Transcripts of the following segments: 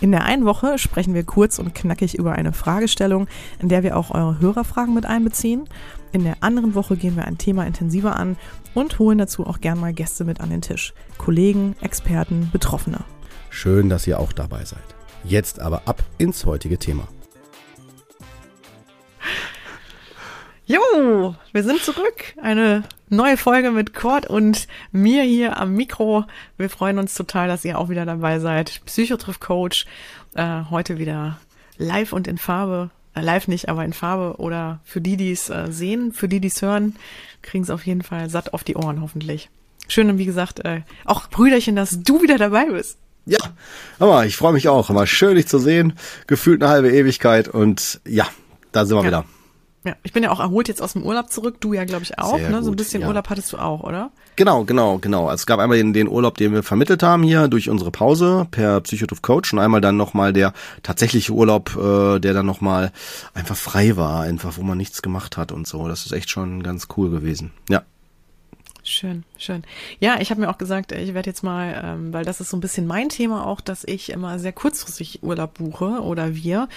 In der einen Woche sprechen wir kurz und knackig über eine Fragestellung, in der wir auch eure Hörerfragen mit einbeziehen. In der anderen Woche gehen wir ein Thema intensiver an und holen dazu auch gern mal Gäste mit an den Tisch. Kollegen, Experten, Betroffene. Schön, dass ihr auch dabei seid. Jetzt aber ab ins heutige Thema. Jo, wir sind zurück. Eine neue Folge mit Kurt und mir hier am Mikro. Wir freuen uns total, dass ihr auch wieder dabei seid. Psychotriff Coach. Äh, heute wieder live und in Farbe. Äh, live nicht, aber in Farbe. Oder für die, die es äh, sehen, für die, die es hören, kriegen es auf jeden Fall satt auf die Ohren, hoffentlich. Schön und wie gesagt, äh, auch Brüderchen, dass du wieder dabei bist. Ja, aber ich freue mich auch. Immer schön, dich zu sehen. Gefühlt eine halbe Ewigkeit und ja, da sind wir ja. wieder. Ja, ich bin ja auch erholt jetzt aus dem Urlaub zurück. Du ja, glaube ich, auch. Sehr ne? So ein bisschen ja. Urlaub hattest du auch, oder? Genau, genau, genau. Also es gab einmal den, den Urlaub, den wir vermittelt haben hier durch unsere Pause per Psychotrof Coach und einmal dann nochmal der tatsächliche Urlaub, äh, der dann nochmal einfach frei war, einfach wo man nichts gemacht hat und so. Das ist echt schon ganz cool gewesen. Ja. Schön, schön. Ja, ich habe mir auch gesagt, ich werde jetzt mal, ähm, weil das ist so ein bisschen mein Thema auch, dass ich immer sehr kurzfristig Urlaub buche oder wir,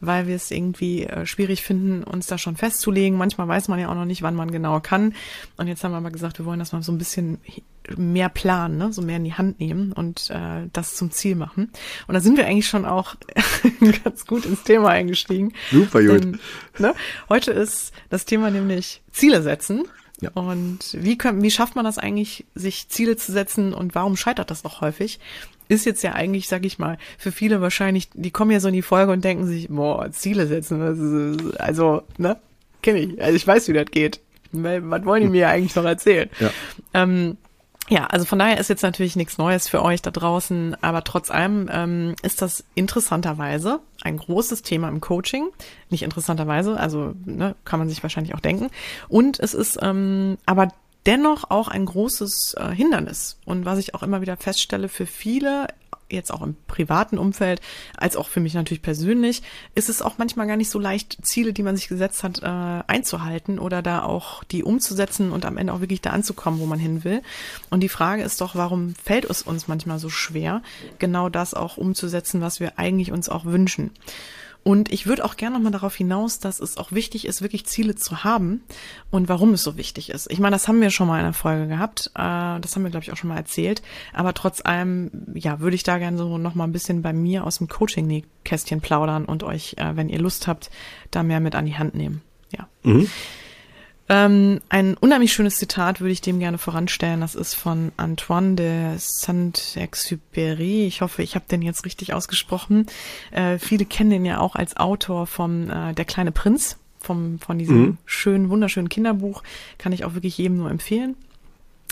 weil wir es irgendwie äh, schwierig finden, uns da schon festzulegen. Manchmal weiß man ja auch noch nicht, wann man genau kann. Und jetzt haben wir mal gesagt, wir wollen das mal so ein bisschen mehr planen, ne? so mehr in die Hand nehmen und äh, das zum Ziel machen. Und da sind wir eigentlich schon auch ganz gut ins Thema eingestiegen. Super gut. Denn, ne? Heute ist das Thema nämlich Ziele setzen. Ja. Und wie, können, wie schafft man das eigentlich, sich Ziele zu setzen und warum scheitert das auch häufig? Ist jetzt ja eigentlich, sag ich mal, für viele wahrscheinlich, die kommen ja so in die Folge und denken sich, boah, Ziele setzen, also, ne, kenne ich, also ich weiß, wie das geht. Was wollen die mir eigentlich noch erzählen? Ja. Ähm, ja, also von daher ist jetzt natürlich nichts Neues für euch da draußen, aber trotz allem ähm, ist das interessanterweise ein großes Thema im Coaching. Nicht interessanterweise, also ne, kann man sich wahrscheinlich auch denken. Und es ist ähm, aber dennoch auch ein großes äh, Hindernis. Und was ich auch immer wieder feststelle, für viele jetzt auch im privaten Umfeld, als auch für mich natürlich persönlich, ist es auch manchmal gar nicht so leicht, Ziele, die man sich gesetzt hat, äh, einzuhalten oder da auch die umzusetzen und am Ende auch wirklich da anzukommen, wo man hin will. Und die Frage ist doch, warum fällt es uns manchmal so schwer, genau das auch umzusetzen, was wir eigentlich uns auch wünschen? Und ich würde auch gerne nochmal darauf hinaus, dass es auch wichtig ist, wirklich Ziele zu haben und warum es so wichtig ist. Ich meine, das haben wir schon mal in der Folge gehabt. Äh, das haben wir, glaube ich, auch schon mal erzählt. Aber trotz allem, ja, würde ich da gerne so nochmal ein bisschen bei mir aus dem Coaching-Kästchen plaudern und euch, äh, wenn ihr Lust habt, da mehr mit an die Hand nehmen. Ja. Mhm. Ähm, ein unheimlich schönes Zitat würde ich dem gerne voranstellen. Das ist von Antoine de Saint-Exupéry. Ich hoffe, ich habe den jetzt richtig ausgesprochen. Äh, viele kennen den ja auch als Autor vom äh, Der kleine Prinz, vom, von diesem mhm. schönen, wunderschönen Kinderbuch. Kann ich auch wirklich jedem nur empfehlen.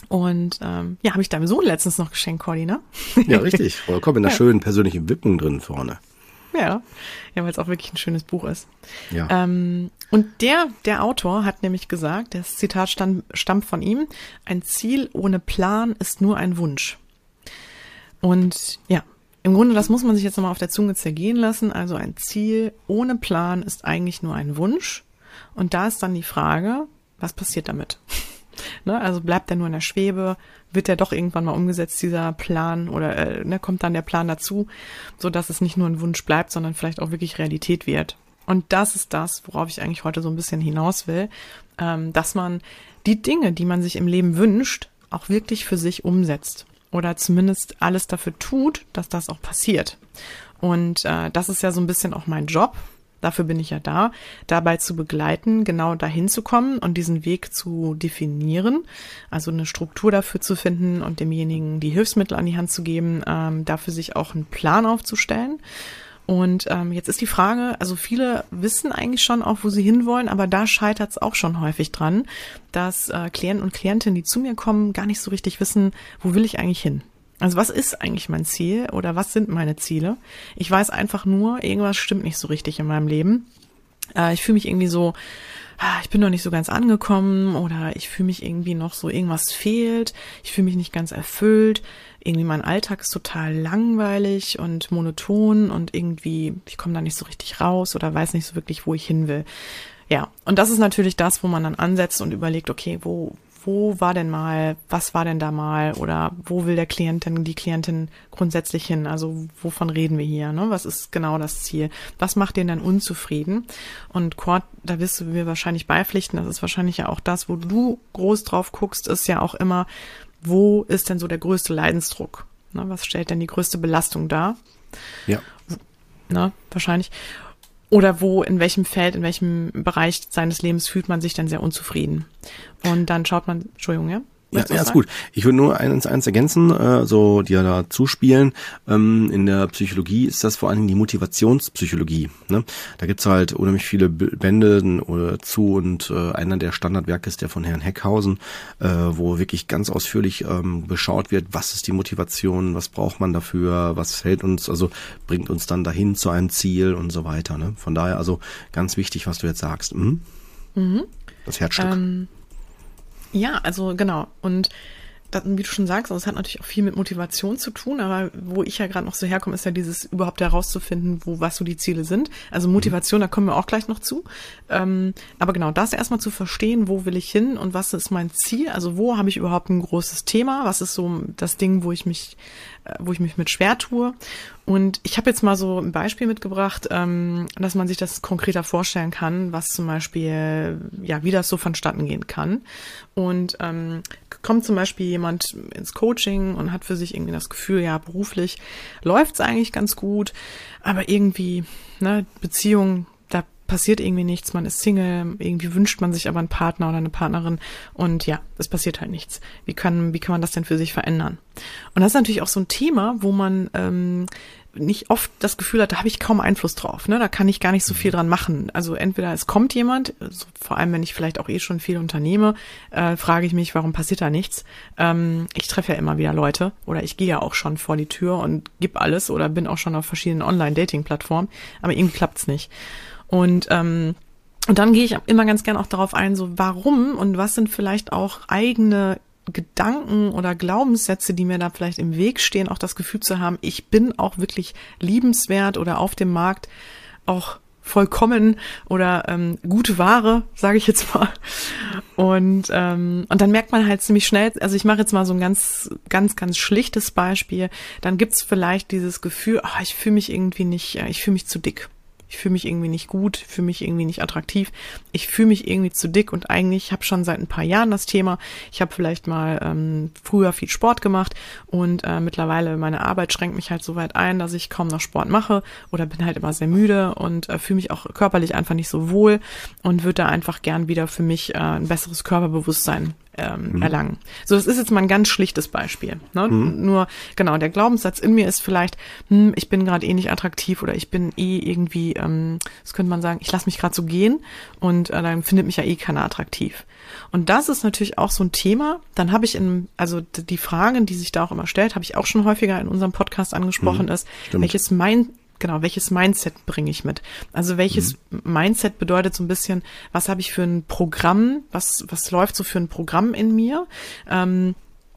Und ähm, ja, habe ich deinem Sohn letztens noch geschenkt, Cordy, ne? Ja, richtig. Vollkommen in der ja. schönen persönlichen Widmung drin vorne. Ja, ja, weil es auch wirklich ein schönes Buch ist. Ja. Ähm, und der, der Autor hat nämlich gesagt, das Zitat stand, stammt von ihm, ein Ziel ohne Plan ist nur ein Wunsch. Und ja, im Grunde, das muss man sich jetzt nochmal auf der Zunge zergehen lassen. Also ein Ziel ohne Plan ist eigentlich nur ein Wunsch. Und da ist dann die Frage, was passiert damit? Ne? Also bleibt er nur in der Schwebe? wird der doch irgendwann mal umgesetzt, dieser Plan, oder äh, ne, kommt dann der Plan dazu, so dass es nicht nur ein Wunsch bleibt, sondern vielleicht auch wirklich Realität wird. Und das ist das, worauf ich eigentlich heute so ein bisschen hinaus will, ähm, dass man die Dinge, die man sich im Leben wünscht, auch wirklich für sich umsetzt oder zumindest alles dafür tut, dass das auch passiert. Und äh, das ist ja so ein bisschen auch mein Job, dafür bin ich ja da, dabei zu begleiten, genau dahin zu kommen und diesen Weg zu definieren, also eine Struktur dafür zu finden und demjenigen die Hilfsmittel an die Hand zu geben, ähm, dafür sich auch einen Plan aufzustellen. Und ähm, jetzt ist die Frage, also viele wissen eigentlich schon auch, wo sie hinwollen, aber da scheitert es auch schon häufig dran, dass äh, Klienten und Klientinnen, die zu mir kommen, gar nicht so richtig wissen, wo will ich eigentlich hin. Also was ist eigentlich mein Ziel oder was sind meine Ziele? Ich weiß einfach nur, irgendwas stimmt nicht so richtig in meinem Leben. Äh, ich fühle mich irgendwie so ah, ich bin noch nicht so ganz angekommen oder ich fühle mich irgendwie noch so, irgendwas fehlt, ich fühle mich nicht ganz erfüllt, irgendwie mein Alltag ist total langweilig und monoton und irgendwie, ich komme da nicht so richtig raus oder weiß nicht so wirklich, wo ich hin will. Ja, und das ist natürlich das, wo man dann ansetzt und überlegt, okay, wo, wo war denn mal, was war denn da mal oder wo will der Klient denn, die Klientin grundsätzlich hin? Also wovon reden wir hier? Ne? Was ist genau das Ziel? Was macht den dann unzufrieden? Und Cord, da wirst du mir wahrscheinlich beipflichten, das ist wahrscheinlich ja auch das, wo du groß drauf guckst, ist ja auch immer, wo ist denn so der größte Leidensdruck? Ne? Was stellt denn die größte Belastung dar? Ja. Ne? Wahrscheinlich. Oder wo, in welchem Feld, in welchem Bereich seines Lebens fühlt man sich dann sehr unzufrieden. Und dann schaut man, Entschuldigung, ja? Ja, ja, ist gut. Ich würde nur eins, eins ergänzen, äh, so die da zuspielen. Ähm, in der Psychologie ist das vor allen Dingen die Motivationspsychologie. Ne? Da gibt's halt unheimlich viele Bände oder zu und äh, einer der Standardwerke ist der von Herrn Heckhausen, äh, wo wirklich ganz ausführlich ähm, beschaut wird, was ist die Motivation, was braucht man dafür, was hält uns, also bringt uns dann dahin zu einem Ziel und so weiter. Ne? Von daher also ganz wichtig, was du jetzt sagst. Mhm. Mhm. Das Herzstück. Ähm ja, also genau. Und das, wie du schon sagst, das hat natürlich auch viel mit Motivation zu tun, aber wo ich ja gerade noch so herkomme, ist ja dieses überhaupt herauszufinden, wo was so die Ziele sind. Also mhm. Motivation, mhm. da kommen wir auch gleich noch zu. Ähm, aber genau, das erstmal zu verstehen, wo will ich hin und was ist mein Ziel? Also wo habe ich überhaupt ein großes Thema? Was ist so das Ding, wo ich mich äh, wo ich mich mit schwer tue. Und ich habe jetzt mal so ein Beispiel mitgebracht, ähm, dass man sich das konkreter vorstellen kann, was zum Beispiel, ja, wie das so vonstatten gehen kann. Und ähm, kommt zum Beispiel jemand ins Coaching und hat für sich irgendwie das Gefühl, ja, beruflich läuft's eigentlich ganz gut, aber irgendwie, ne, Beziehung passiert irgendwie nichts, man ist Single, irgendwie wünscht man sich aber einen Partner oder eine Partnerin und ja, es passiert halt nichts. Wie kann, wie kann man das denn für sich verändern? Und das ist natürlich auch so ein Thema, wo man ähm, nicht oft das Gefühl hat, da habe ich kaum Einfluss drauf. Ne? Da kann ich gar nicht so viel dran machen. Also entweder es kommt jemand, also vor allem wenn ich vielleicht auch eh schon viel unternehme, äh, frage ich mich, warum passiert da nichts? Ähm, ich treffe ja immer wieder Leute oder ich gehe ja auch schon vor die Tür und gib alles oder bin auch schon auf verschiedenen Online-Dating-Plattformen, aber irgendwie klappt's nicht. Und ähm, und dann gehe ich immer ganz gern auch darauf ein, so warum und was sind vielleicht auch eigene Gedanken oder Glaubenssätze, die mir da vielleicht im Weg stehen, auch das Gefühl zu haben, ich bin auch wirklich liebenswert oder auf dem Markt auch vollkommen oder ähm, gute Ware, sage ich jetzt mal. Und ähm, und dann merkt man halt ziemlich schnell, also ich mache jetzt mal so ein ganz ganz ganz schlichtes Beispiel, dann gibt's vielleicht dieses Gefühl, ach, ich fühle mich irgendwie nicht, äh, ich fühle mich zu dick ich fühle mich irgendwie nicht gut, fühle mich irgendwie nicht attraktiv, ich fühle mich irgendwie zu dick und eigentlich habe schon seit ein paar Jahren das Thema. Ich habe vielleicht mal ähm, früher viel Sport gemacht und äh, mittlerweile meine Arbeit schränkt mich halt so weit ein, dass ich kaum noch Sport mache oder bin halt immer sehr müde und äh, fühle mich auch körperlich einfach nicht so wohl und würde da einfach gern wieder für mich äh, ein besseres Körperbewusstsein ähm, mhm. erlangen. So, das ist jetzt mal ein ganz schlichtes Beispiel. Ne? Mhm. Nur, genau, der Glaubenssatz in mir ist vielleicht, hm, ich bin gerade eh nicht attraktiv oder ich bin eh irgendwie, ähm, das könnte man sagen, ich lasse mich gerade so gehen und äh, dann findet mich ja eh keiner attraktiv. Und das ist natürlich auch so ein Thema. Dann habe ich in, also die Fragen, die sich da auch immer stellt, habe ich auch schon häufiger in unserem Podcast angesprochen, mhm, ist, stimmt. welches mein genau, welches Mindset bringe ich mit? Also welches mhm. Mindset bedeutet so ein bisschen, was habe ich für ein Programm, was, was läuft so für ein Programm in mir? Ähm,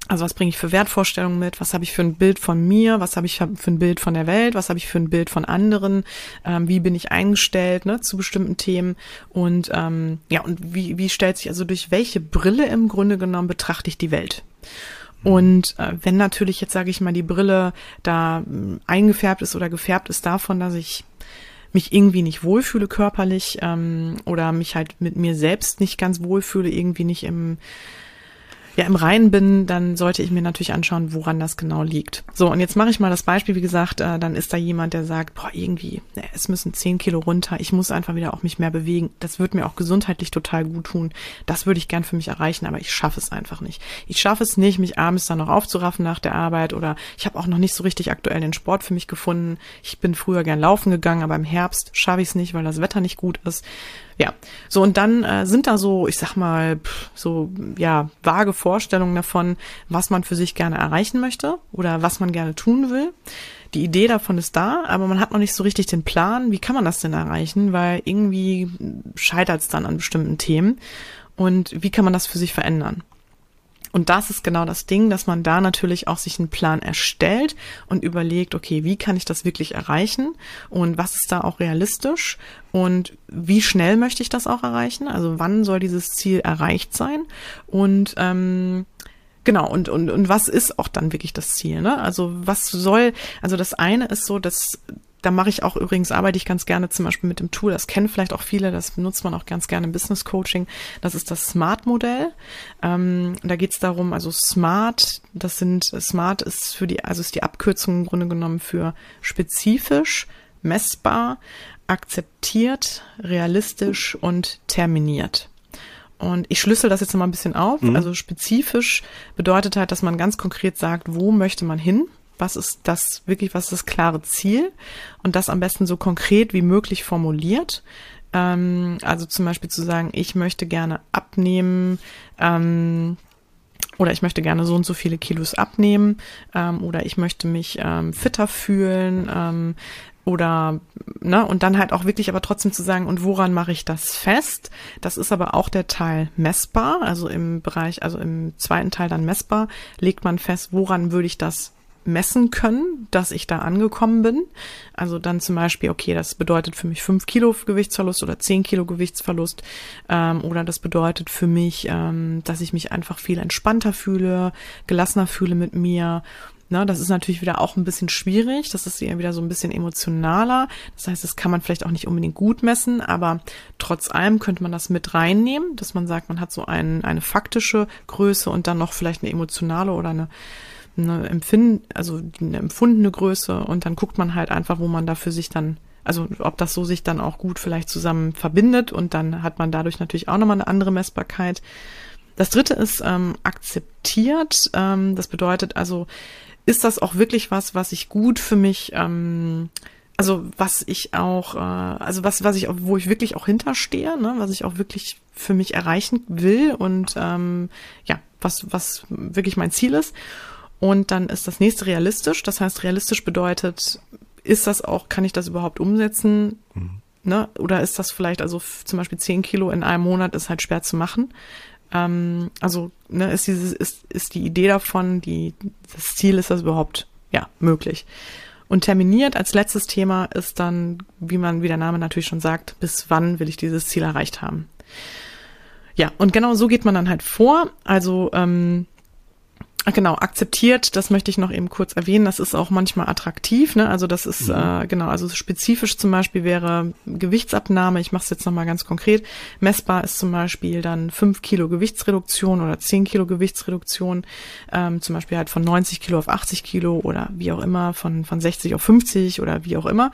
also was bringe ich für Wertvorstellungen mit? Was habe ich für ein Bild von mir? Was habe ich für ein Bild von der Welt? Was habe ich für ein Bild von anderen? Ähm, wie bin ich eingestellt ne, zu bestimmten Themen? Und ähm, ja, und wie, wie stellt sich also durch welche Brille im Grunde genommen betrachte ich die Welt? Und äh, wenn natürlich jetzt, sage ich mal, die Brille da äh, eingefärbt ist oder gefärbt ist davon, dass ich mich irgendwie nicht wohlfühle körperlich ähm, oder mich halt mit mir selbst nicht ganz wohlfühle, irgendwie nicht im ja im Reinen bin, dann sollte ich mir natürlich anschauen, woran das genau liegt. So, und jetzt mache ich mal das Beispiel, wie gesagt, äh, dann ist da jemand, der sagt, boah, irgendwie, ne, es müssen zehn Kilo runter, ich muss einfach wieder auch mich mehr bewegen. Das wird mir auch gesundheitlich total gut tun. Das würde ich gern für mich erreichen, aber ich schaffe es einfach nicht. Ich schaffe es nicht, mich abends dann noch aufzuraffen nach der Arbeit oder ich habe auch noch nicht so richtig aktuell den Sport für mich gefunden. Ich bin früher gern laufen gegangen, aber im Herbst schaffe ich es nicht, weil das Wetter nicht gut ist. Ja, so und dann äh, sind da so, ich sag mal, so ja vage Vorstellungen davon, was man für sich gerne erreichen möchte oder was man gerne tun will. die Idee davon ist da, aber man hat noch nicht so richtig den Plan, wie kann man das denn erreichen, weil irgendwie scheitert es dann an bestimmten Themen und wie kann man das für sich verändern. Und das ist genau das Ding, dass man da natürlich auch sich einen Plan erstellt und überlegt, okay, wie kann ich das wirklich erreichen und was ist da auch realistisch und wie schnell möchte ich das auch erreichen? Also wann soll dieses Ziel erreicht sein? Und ähm, Genau, und, und, und was ist auch dann wirklich das Ziel? Ne? Also was soll, also das eine ist so, dass da mache ich auch übrigens, arbeite ich ganz gerne zum Beispiel mit dem Tool, das kennen vielleicht auch viele, das benutzt man auch ganz gerne im Business Coaching. Das ist das Smart-Modell. Ähm, da geht es darum, also Smart, das sind, Smart ist für die, also ist die Abkürzung im Grunde genommen für spezifisch, messbar, akzeptiert, realistisch und terminiert. Und ich schlüssel das jetzt mal ein bisschen auf. Mhm. Also spezifisch bedeutet halt, dass man ganz konkret sagt, wo möchte man hin? Was ist das wirklich, was ist das klare Ziel? Und das am besten so konkret wie möglich formuliert. Ähm, also zum Beispiel zu sagen, ich möchte gerne abnehmen, ähm, oder ich möchte gerne so und so viele Kilos abnehmen ähm, oder ich möchte mich ähm, fitter fühlen ähm, oder ne und dann halt auch wirklich aber trotzdem zu sagen und woran mache ich das fest? Das ist aber auch der Teil messbar. Also im Bereich also im zweiten Teil dann messbar legt man fest woran würde ich das messen können, dass ich da angekommen bin. Also dann zum Beispiel, okay, das bedeutet für mich fünf Kilo Gewichtsverlust oder zehn Kilo Gewichtsverlust. Ähm, oder das bedeutet für mich, ähm, dass ich mich einfach viel entspannter fühle, gelassener fühle mit mir. Na, das ist natürlich wieder auch ein bisschen schwierig. Das ist eher wieder so ein bisschen emotionaler. Das heißt, das kann man vielleicht auch nicht unbedingt gut messen, aber trotz allem könnte man das mit reinnehmen, dass man sagt, man hat so ein, eine faktische Größe und dann noch vielleicht eine emotionale oder eine eine Empfinden, also eine empfundene Größe und dann guckt man halt einfach, wo man da für sich dann, also ob das so sich dann auch gut vielleicht zusammen verbindet und dann hat man dadurch natürlich auch nochmal eine andere Messbarkeit. Das dritte ist ähm, akzeptiert. Ähm, das bedeutet also, ist das auch wirklich was, was ich gut für mich, ähm, also was ich auch, äh, also was, was ich, wo ich wirklich auch hinterstehe, ne, was ich auch wirklich für mich erreichen will und ähm, ja, was, was wirklich mein Ziel ist. Und dann ist das nächste realistisch. Das heißt, realistisch bedeutet, ist das auch, kann ich das überhaupt umsetzen? Mhm. Ne? Oder ist das vielleicht, also zum Beispiel zehn Kilo in einem Monat ist halt schwer zu machen. Ähm, also ne, ist dieses, ist, ist die Idee davon, die, das Ziel ist das überhaupt, ja, möglich. Und terminiert als letztes Thema ist dann, wie man, wie der Name natürlich schon sagt, bis wann will ich dieses Ziel erreicht haben. Ja, und genau so geht man dann halt vor. Also ähm, Genau, akzeptiert, das möchte ich noch eben kurz erwähnen, das ist auch manchmal attraktiv, ne? Also das ist, mhm. äh, genau, also spezifisch zum Beispiel wäre Gewichtsabnahme, ich mache es jetzt nochmal ganz konkret, messbar ist zum Beispiel dann fünf Kilo Gewichtsreduktion oder zehn Kilo Gewichtsreduktion, ähm, zum Beispiel halt von 90 Kilo auf 80 Kilo oder wie auch immer, von, von 60 auf 50 oder wie auch immer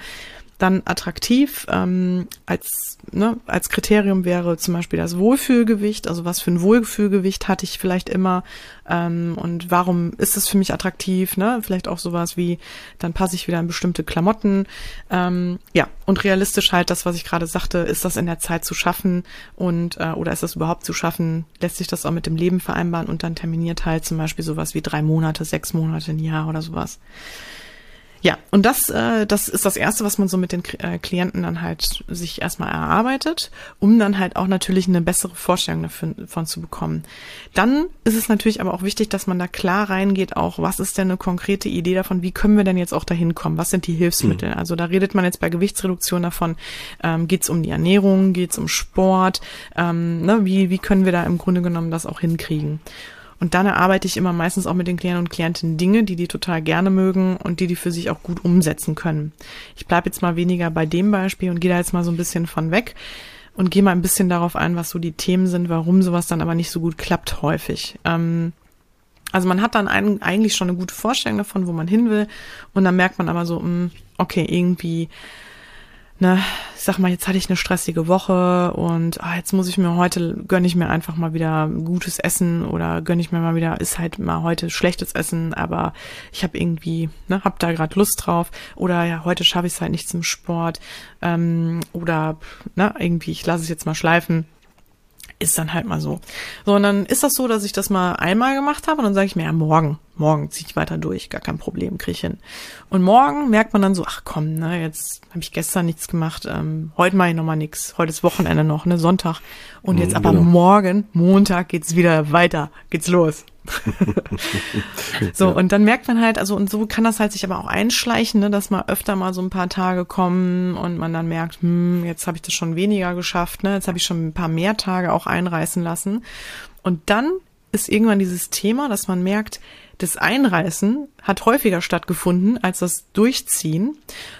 dann attraktiv. Ähm, als, ne, als Kriterium wäre zum Beispiel das Wohlfühlgewicht, also was für ein Wohlfühlgewicht hatte ich vielleicht immer ähm, und warum ist es für mich attraktiv, ne? Vielleicht auch sowas wie, dann passe ich wieder in bestimmte Klamotten. Ähm, ja, und realistisch halt das, was ich gerade sagte, ist das in der Zeit zu schaffen und äh, oder ist das überhaupt zu schaffen, lässt sich das auch mit dem Leben vereinbaren und dann terminiert halt zum Beispiel sowas wie drei Monate, sechs Monate, ein Jahr oder sowas. Ja, und das, äh, das ist das Erste, was man so mit den äh, Klienten dann halt sich erstmal erarbeitet, um dann halt auch natürlich eine bessere Vorstellung davon zu bekommen. Dann ist es natürlich aber auch wichtig, dass man da klar reingeht, auch was ist denn eine konkrete Idee davon, wie können wir denn jetzt auch dahin kommen, was sind die Hilfsmittel? Mhm. Also da redet man jetzt bei Gewichtsreduktion davon, ähm, geht es um die Ernährung, geht es um Sport, ähm, ne, wie, wie können wir da im Grunde genommen das auch hinkriegen? Und dann erarbeite ich immer meistens auch mit den Klienten und Klientinnen Dinge, die die total gerne mögen und die die für sich auch gut umsetzen können. Ich bleibe jetzt mal weniger bei dem Beispiel und gehe da jetzt mal so ein bisschen von weg und gehe mal ein bisschen darauf ein, was so die Themen sind, warum sowas dann aber nicht so gut klappt häufig. Ähm, also man hat dann ein, eigentlich schon eine gute Vorstellung davon, wo man hin will und dann merkt man aber so, mh, hm, okay, irgendwie ne, ich sag mal, jetzt hatte ich eine stressige Woche und ah, jetzt muss ich mir heute, gönne ich mir einfach mal wieder gutes Essen oder gönne ich mir mal wieder, ist halt mal heute schlechtes Essen, aber ich habe irgendwie, ne, hab da gerade Lust drauf oder ja, heute schaffe ich es halt nicht zum Sport ähm, oder ne, irgendwie, ich lasse es jetzt mal schleifen ist dann halt mal so. So, und dann ist das so, dass ich das mal einmal gemacht habe und dann sage ich mir, ja, morgen, morgen ziehe ich weiter durch, gar kein Problem, kriege ich hin. Und morgen merkt man dann so, ach komm, ne, jetzt habe ich gestern nichts gemacht, ähm, heute mache ich nochmal nichts, heute ist Wochenende noch, ne, Sonntag. Und jetzt mhm, aber genau. morgen, Montag, geht's wieder weiter, geht's los. so, ja. und dann merkt man halt, also und so kann das halt sich aber auch einschleichen, ne, dass mal öfter mal so ein paar Tage kommen und man dann merkt, hm, jetzt habe ich das schon weniger geschafft, ne, jetzt habe ich schon ein paar mehr Tage auch einreißen lassen. Und dann ist irgendwann dieses Thema, dass man merkt, das Einreißen hat häufiger stattgefunden als das Durchziehen.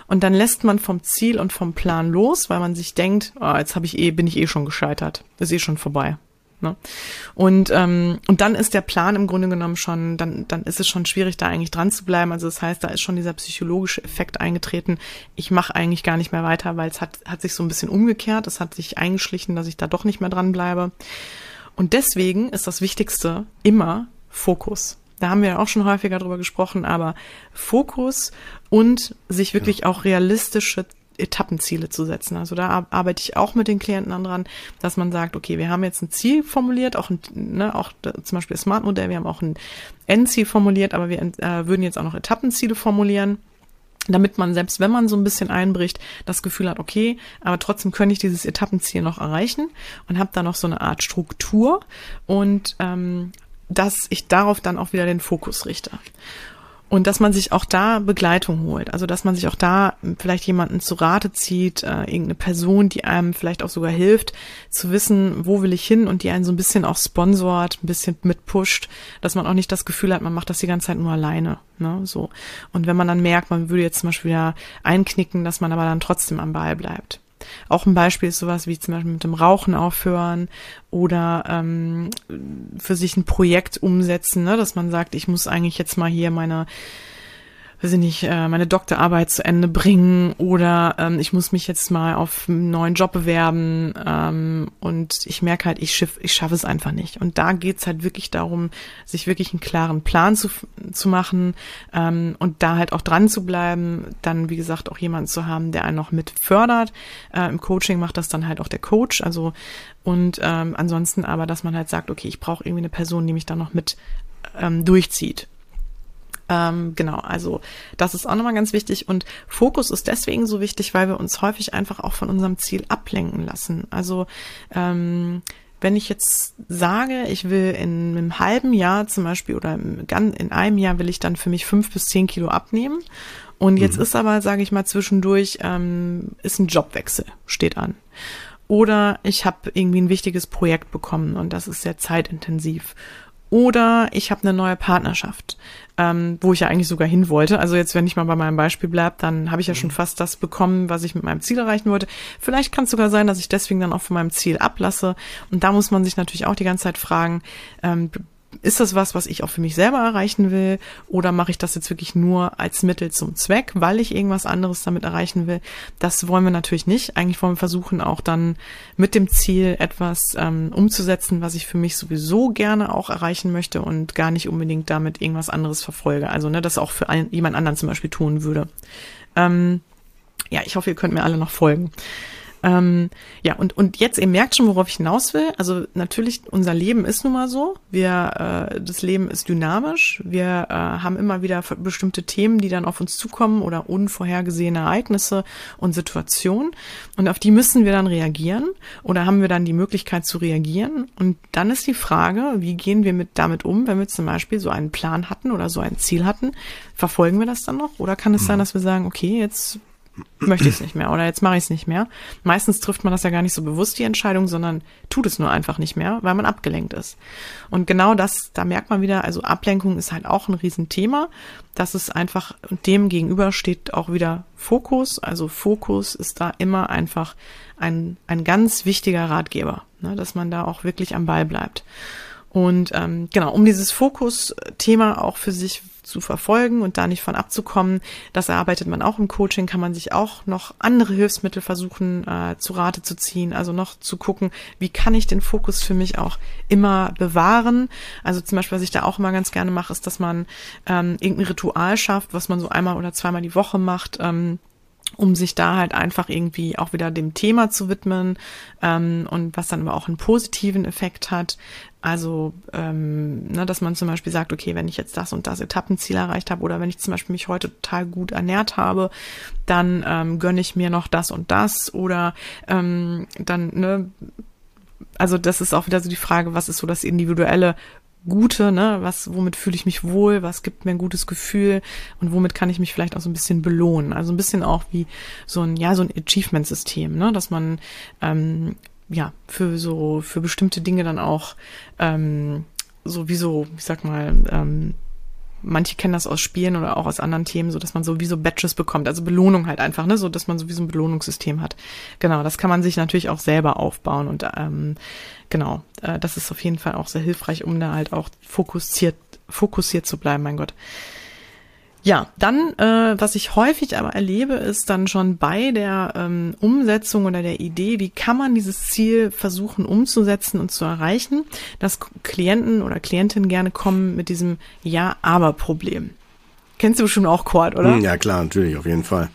Und dann lässt man vom Ziel und vom Plan los, weil man sich denkt, oh, jetzt habe ich eh, bin ich eh schon gescheitert. Ist eh schon vorbei. Ne? Und, ähm, und dann ist der Plan im Grunde genommen schon, dann, dann ist es schon schwierig, da eigentlich dran zu bleiben. Also das heißt, da ist schon dieser psychologische Effekt eingetreten. Ich mache eigentlich gar nicht mehr weiter, weil es hat, hat sich so ein bisschen umgekehrt. Es hat sich eingeschlichen, dass ich da doch nicht mehr dran bleibe. Und deswegen ist das Wichtigste immer Fokus. Da haben wir auch schon häufiger drüber gesprochen, aber Fokus und sich wirklich ja. auch realistische Etappenziele zu setzen. Also da arbeite ich auch mit den Klienten dran, dass man sagt, okay, wir haben jetzt ein Ziel formuliert, auch, ein, ne, auch zum Beispiel das Smart-Modell, wir haben auch ein Endziel formuliert, aber wir äh, würden jetzt auch noch Etappenziele formulieren damit man selbst wenn man so ein bisschen einbricht, das Gefühl hat, okay, aber trotzdem könnte ich dieses Etappenziel noch erreichen und habe da noch so eine Art Struktur und ähm, dass ich darauf dann auch wieder den Fokus richte. Und dass man sich auch da Begleitung holt. Also dass man sich auch da vielleicht jemanden zu Rate zieht, äh, irgendeine Person, die einem vielleicht auch sogar hilft, zu wissen, wo will ich hin und die einen so ein bisschen auch sponsort, ein bisschen mitpusht, dass man auch nicht das Gefühl hat, man macht das die ganze Zeit nur alleine. Ne? So. Und wenn man dann merkt, man würde jetzt zum Beispiel wieder einknicken, dass man aber dann trotzdem am Ball bleibt. Auch ein Beispiel ist sowas wie zum Beispiel mit dem Rauchen aufhören oder ähm, für sich ein Projekt umsetzen, ne? dass man sagt, ich muss eigentlich jetzt mal hier meine weiß ich nicht, äh, meine Doktorarbeit zu Ende bringen oder ähm, ich muss mich jetzt mal auf einen neuen Job bewerben ähm, und ich merke halt, ich, schiff, ich schaffe es einfach nicht. Und da geht's halt wirklich darum, sich wirklich einen klaren Plan zu, zu machen ähm, und da halt auch dran zu bleiben, dann wie gesagt auch jemanden zu haben, der einen noch mit fördert. Äh, Im Coaching macht das dann halt auch der Coach, also und ähm, ansonsten aber, dass man halt sagt, okay, ich brauche irgendwie eine Person, die mich da noch mit ähm, durchzieht. Ähm, genau, also das ist auch nochmal ganz wichtig. Und Fokus ist deswegen so wichtig, weil wir uns häufig einfach auch von unserem Ziel ablenken lassen. Also ähm, wenn ich jetzt sage, ich will in einem halben Jahr zum Beispiel oder in einem Jahr will ich dann für mich fünf bis zehn Kilo abnehmen. Und jetzt mhm. ist aber, sage ich mal, zwischendurch ähm, ist ein Jobwechsel, steht an. Oder ich habe irgendwie ein wichtiges Projekt bekommen und das ist sehr zeitintensiv. Oder ich habe eine neue Partnerschaft, ähm, wo ich ja eigentlich sogar hin wollte. Also jetzt, wenn ich mal bei meinem Beispiel bleib, dann habe ich ja schon mhm. fast das bekommen, was ich mit meinem Ziel erreichen wollte. Vielleicht kann es sogar sein, dass ich deswegen dann auch von meinem Ziel ablasse. Und da muss man sich natürlich auch die ganze Zeit fragen, ähm, ist das was, was ich auch für mich selber erreichen will? Oder mache ich das jetzt wirklich nur als Mittel zum Zweck, weil ich irgendwas anderes damit erreichen will? Das wollen wir natürlich nicht. Eigentlich wollen wir versuchen, auch dann mit dem Ziel etwas ähm, umzusetzen, was ich für mich sowieso gerne auch erreichen möchte und gar nicht unbedingt damit irgendwas anderes verfolge. Also, ne, das auch für ein, jemand anderen zum Beispiel tun würde. Ähm, ja, ich hoffe, ihr könnt mir alle noch folgen. Ähm, ja, und, und jetzt, ihr merkt schon, worauf ich hinaus will. Also natürlich, unser Leben ist nun mal so. Wir, äh, das Leben ist dynamisch. Wir äh, haben immer wieder bestimmte Themen, die dann auf uns zukommen oder unvorhergesehene Ereignisse und Situationen. Und auf die müssen wir dann reagieren oder haben wir dann die Möglichkeit zu reagieren. Und dann ist die Frage, wie gehen wir mit damit um, wenn wir zum Beispiel so einen Plan hatten oder so ein Ziel hatten? Verfolgen wir das dann noch? Oder kann es sein, mhm. dass wir sagen, okay, jetzt möchte ich es nicht mehr oder jetzt mache ich es nicht mehr. Meistens trifft man das ja gar nicht so bewusst, die Entscheidung, sondern tut es nur einfach nicht mehr, weil man abgelenkt ist. Und genau das, da merkt man wieder, also Ablenkung ist halt auch ein Riesenthema. Das ist einfach, dem gegenüber steht auch wieder Fokus. Also Fokus ist da immer einfach ein, ein ganz wichtiger Ratgeber, ne, dass man da auch wirklich am Ball bleibt. Und ähm, genau, um dieses Fokus-Thema auch für sich zu verfolgen und da nicht von abzukommen. Das erarbeitet man auch im Coaching, kann man sich auch noch andere Hilfsmittel versuchen äh, zu Rate zu ziehen, also noch zu gucken, wie kann ich den Fokus für mich auch immer bewahren. Also zum Beispiel, was ich da auch immer ganz gerne mache, ist, dass man ähm, irgendein Ritual schafft, was man so einmal oder zweimal die Woche macht. Ähm, um sich da halt einfach irgendwie auch wieder dem Thema zu widmen ähm, und was dann aber auch einen positiven Effekt hat. Also, ähm, ne, dass man zum Beispiel sagt, okay, wenn ich jetzt das und das Etappenziel erreicht habe oder wenn ich zum Beispiel mich heute total gut ernährt habe, dann ähm, gönne ich mir noch das und das oder ähm, dann, ne, also das ist auch wieder so die Frage, was ist so das individuelle Gute, ne, was, womit fühle ich mich wohl, was gibt mir ein gutes Gefühl? Und womit kann ich mich vielleicht auch so ein bisschen belohnen. Also ein bisschen auch wie so ein, ja, so ein Achievement-System, ne, dass man ähm, ja für so, für bestimmte Dinge dann auch ähm, so wie so, ich sag mal, ähm, manche kennen das aus Spielen oder auch aus anderen Themen, so dass man sowieso Badges bekommt, also Belohnung halt einfach, ne, so dass man sowieso ein Belohnungssystem hat. Genau, das kann man sich natürlich auch selber aufbauen und ähm, genau, äh, das ist auf jeden Fall auch sehr hilfreich, um da halt auch fokussiert, fokussiert zu bleiben, mein Gott. Ja, dann, äh, was ich häufig aber erlebe, ist dann schon bei der ähm, Umsetzung oder der Idee, wie kann man dieses Ziel versuchen umzusetzen und zu erreichen, dass Klienten oder Klientinnen gerne kommen mit diesem Ja-Aber-Problem. Kennst du bestimmt auch Quad, oder? Ja, klar, natürlich, auf jeden Fall.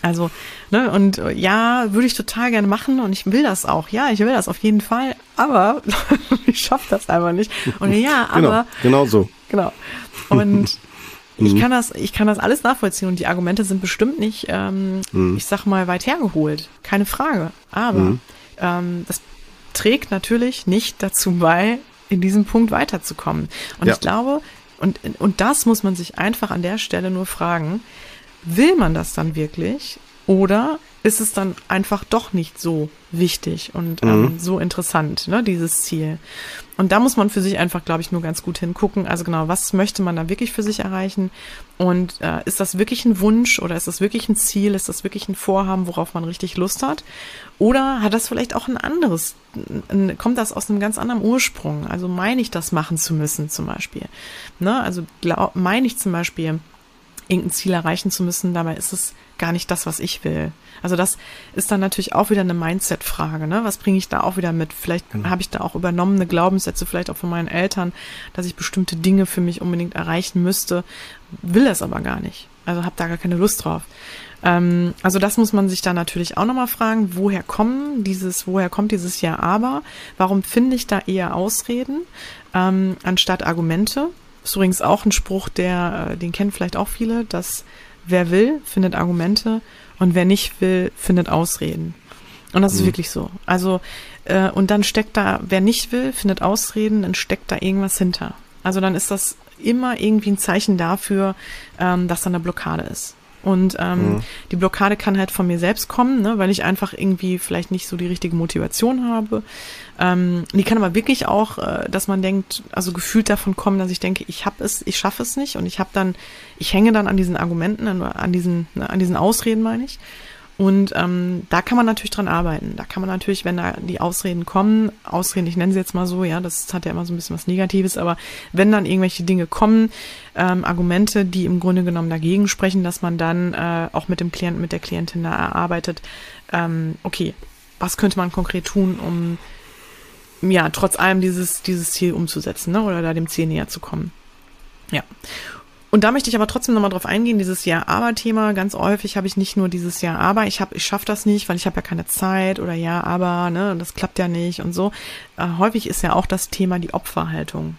Also, ne, und äh, ja, würde ich total gerne machen und ich will das auch. Ja, ich will das auf jeden Fall, aber ich schaffe das einfach nicht. Und ja, genau, aber. Genau, genau so. Genau. Und ich mhm. kann das, ich kann das alles nachvollziehen und die Argumente sind bestimmt nicht, ähm, mhm. ich sag mal, weit hergeholt. Keine Frage. Aber mhm. ähm, das trägt natürlich nicht dazu bei, in diesem Punkt weiterzukommen. Und ja. ich glaube, und, und das muss man sich einfach an der Stelle nur fragen, will man das dann wirklich? Oder ist es dann einfach doch nicht so wichtig und ähm, mhm. so interessant, ne, dieses Ziel. Und da muss man für sich einfach, glaube ich, nur ganz gut hingucken. Also genau, was möchte man da wirklich für sich erreichen? Und äh, ist das wirklich ein Wunsch oder ist das wirklich ein Ziel? Ist das wirklich ein Vorhaben, worauf man richtig Lust hat? Oder hat das vielleicht auch ein anderes, ein, kommt das aus einem ganz anderen Ursprung? Also meine ich das machen zu müssen zum Beispiel? Ne? Also glaub, meine ich zum Beispiel, irgendein Ziel erreichen zu müssen, dabei ist es gar nicht das, was ich will. Also das ist dann natürlich auch wieder eine Mindset-Frage. Ne? Was bringe ich da auch wieder mit? Vielleicht genau. habe ich da auch übernommene Glaubenssätze, vielleicht auch von meinen Eltern, dass ich bestimmte Dinge für mich unbedingt erreichen müsste, will es aber gar nicht. Also habe da gar keine Lust drauf. Ähm, also das muss man sich da natürlich auch nochmal fragen, woher kommen dieses, woher kommt dieses Ja aber? Warum finde ich da eher Ausreden ähm, anstatt Argumente? Das ist übrigens auch ein Spruch, der, äh, den kennen vielleicht auch viele, dass wer will, findet Argumente und wer nicht will, findet Ausreden. Und das mhm. ist wirklich so. Also, äh, und dann steckt da, wer nicht will, findet Ausreden, dann steckt da irgendwas hinter. Also dann ist das immer irgendwie ein Zeichen dafür, ähm, dass da eine Blockade ist. Und ähm, mhm. die Blockade kann halt von mir selbst kommen, ne, weil ich einfach irgendwie vielleicht nicht so die richtige Motivation habe. Ähm, die kann aber wirklich auch, äh, dass man denkt, also gefühlt davon kommen, dass ich denke, ich habe es, ich schaffe es nicht und ich habe dann, ich hänge dann an diesen Argumenten, an, diesen, ne, an diesen Ausreden meine ich. Und ähm, da kann man natürlich dran arbeiten. Da kann man natürlich, wenn da die Ausreden kommen, Ausreden, ich nenne sie jetzt mal so, ja, das hat ja immer so ein bisschen was Negatives, aber wenn dann irgendwelche Dinge kommen, ähm, Argumente, die im Grunde genommen dagegen sprechen, dass man dann äh, auch mit dem Klienten, mit der Klientin da erarbeitet, ähm, okay, was könnte man konkret tun, um ja, trotz allem dieses, dieses Ziel umzusetzen, ne, oder da dem Ziel näher zu kommen. Ja. Und da möchte ich aber trotzdem nochmal drauf eingehen, dieses Ja-Aber-Thema. Ganz häufig habe ich nicht nur dieses Ja-Aber, ich habe, ich schaffe das nicht, weil ich habe ja keine Zeit oder Ja-Aber, ne, das klappt ja nicht und so. Äh, häufig ist ja auch das Thema die Opferhaltung,